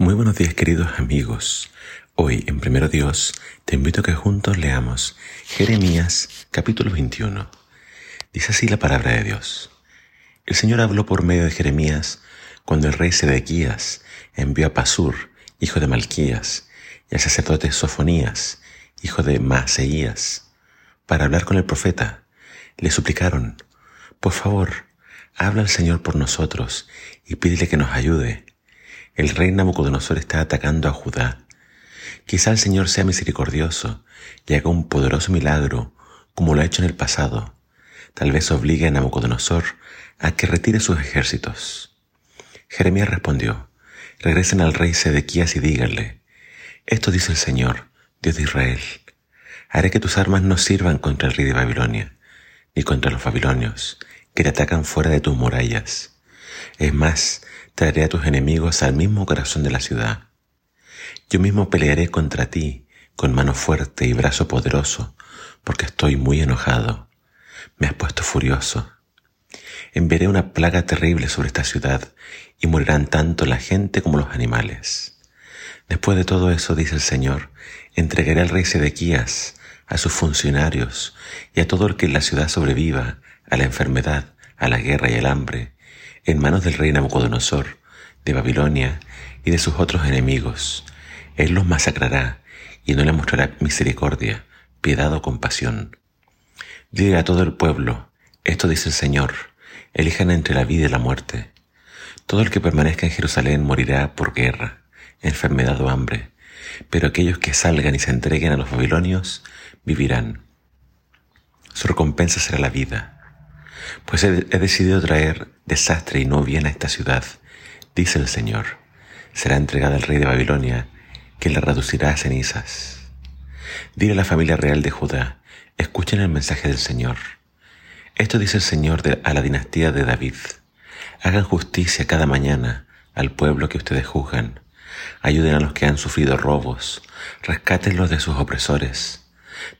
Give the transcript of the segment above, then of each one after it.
Muy buenos días queridos amigos. Hoy en Primero Dios te invito a que juntos leamos Jeremías capítulo 21. Dice así la palabra de Dios. El Señor habló por medio de Jeremías cuando el rey Sedequías envió a Pasur, hijo de Malquías, y al sacerdote Sofonías, hijo de Maaseías, para hablar con el profeta. Le suplicaron, por favor, habla al Señor por nosotros y pídele que nos ayude el rey Nabucodonosor está atacando a Judá. Quizá el Señor sea misericordioso y haga un poderoso milagro como lo ha hecho en el pasado. Tal vez obligue a Nabucodonosor a que retire sus ejércitos. Jeremías respondió, regresen al rey Sedequías y díganle, esto dice el Señor, Dios de Israel, haré que tus armas no sirvan contra el rey de Babilonia, ni contra los babilonios, que te atacan fuera de tus murallas. Es más, traeré a tus enemigos al mismo corazón de la ciudad. Yo mismo pelearé contra ti con mano fuerte y brazo poderoso, porque estoy muy enojado. Me has puesto furioso. Enviaré una plaga terrible sobre esta ciudad y morirán tanto la gente como los animales. Después de todo eso, dice el Señor, entregaré al rey Sedequías, a sus funcionarios y a todo el que en la ciudad sobreviva a la enfermedad, a la guerra y al hambre, en manos del rey Nabucodonosor, de Babilonia y de sus otros enemigos. Él los masacrará y no le mostrará misericordia, piedad o compasión. Dile a todo el pueblo, esto dice el Señor, elijan entre la vida y la muerte. Todo el que permanezca en Jerusalén morirá por guerra, enfermedad o hambre, pero aquellos que salgan y se entreguen a los babilonios vivirán. Su recompensa será la vida pues he, decidido traer desastre y no bien a esta ciudad, dice el Señor. Será entregada al rey de Babilonia, que la reducirá a cenizas. Dile a la familia real de Judá, escuchen el mensaje del Señor. Esto dice el Señor a la dinastía de David. Hagan justicia cada mañana al pueblo que ustedes juzgan. Ayuden a los que han sufrido robos. Rescátenlos de sus opresores.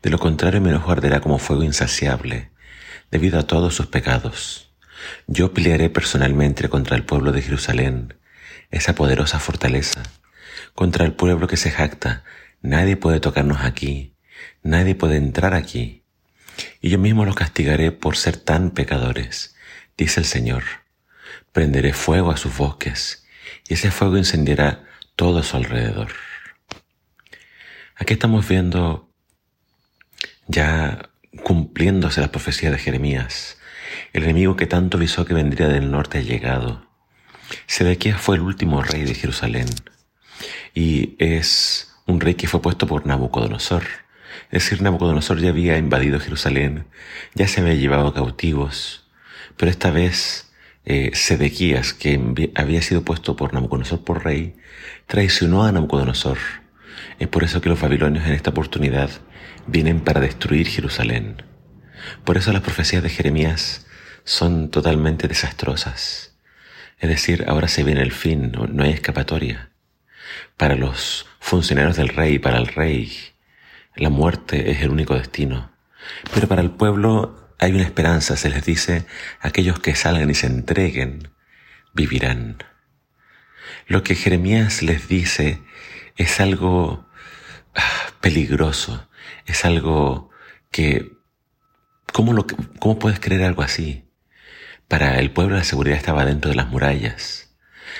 De lo contrario, mi enojo arderá como fuego insaciable debido a todos sus pecados. Yo pelearé personalmente contra el pueblo de Jerusalén, esa poderosa fortaleza, contra el pueblo que se jacta. Nadie puede tocarnos aquí, nadie puede entrar aquí. Y yo mismo los castigaré por ser tan pecadores, dice el Señor. Prenderé fuego a sus bosques, y ese fuego incendiará todo a su alrededor. Aquí estamos viendo ya cumpliéndose la profecía de Jeremías. El enemigo que tanto visó que vendría del norte ha llegado. Sedequías fue el último rey de Jerusalén y es un rey que fue puesto por Nabucodonosor. Es decir, Nabucodonosor ya había invadido Jerusalén, ya se había llevado cautivos, pero esta vez eh, Sedequías, que había sido puesto por Nabucodonosor por rey, traicionó a Nabucodonosor. Es por eso que los babilonios en esta oportunidad vienen para destruir Jerusalén. Por eso las profecías de Jeremías son totalmente desastrosas. Es decir, ahora se viene el fin, no, hay escapatoria. Para los funcionarios del rey, para el rey, la muerte es el único destino. Pero para el pueblo hay una esperanza, se les dice, aquellos que salgan y se entreguen, vivirán. Lo que Jeremías les dice es algo peligroso, es algo que, ¿cómo, lo, ¿cómo puedes creer algo así? Para el pueblo la seguridad estaba dentro de las murallas.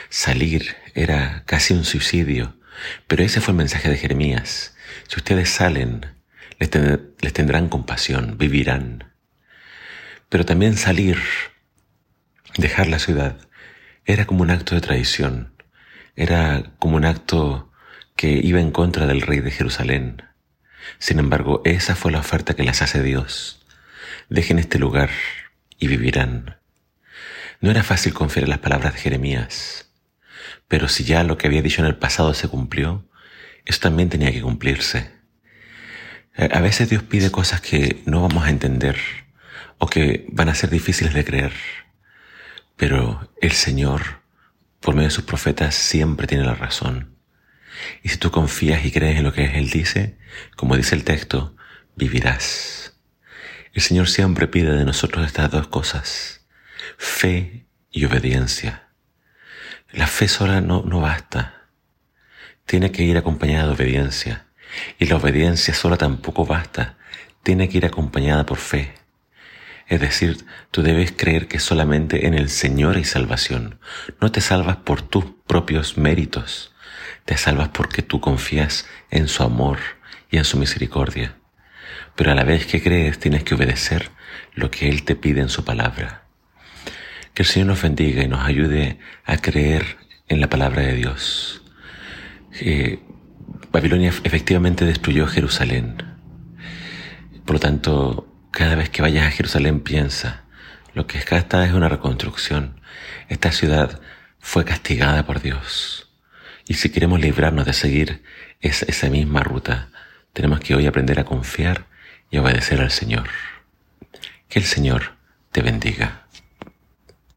Salir era casi un suicidio, pero ese fue el mensaje de Jeremías. Si ustedes salen, les, les tendrán compasión, vivirán. Pero también salir, dejar la ciudad, era como un acto de traición, era como un acto que iba en contra del rey de Jerusalén. Sin embargo, esa fue la oferta que les hace Dios. Dejen este lugar y vivirán. No era fácil confiar en las palabras de Jeremías, pero si ya lo que había dicho en el pasado se cumplió, eso también tenía que cumplirse. A veces Dios pide cosas que no vamos a entender o que van a ser difíciles de creer, pero el Señor, por medio de sus profetas, siempre tiene la razón. Y si tú confías y crees en lo que Él dice, como dice el texto, vivirás. El Señor siempre pide de nosotros estas dos cosas, fe y obediencia. La fe sola no, no basta. tiene que ir acompañada de obediencia. Y la obediencia sola tampoco basta, tiene que ir acompañada por fe. Es decir, tú debes creer que solamente en el Señor hay salvación. No te salvas por tus propios méritos, te salvas porque tú confías en su amor y en su misericordia. Pero a la vez que crees tienes que obedecer lo que Él te pide en su palabra. Que el Señor nos bendiga y nos ayude a creer en la palabra de Dios. Eh, Babilonia efectivamente destruyó Jerusalén. Por lo tanto, cada vez que vayas a Jerusalén piensa, lo que está es una reconstrucción. Esta ciudad fue castigada por Dios. Y si queremos librarnos de seguir esa, misma ruta, tenemos que hoy aprender a confiar y obedecer al Señor. Que el Señor te bendiga.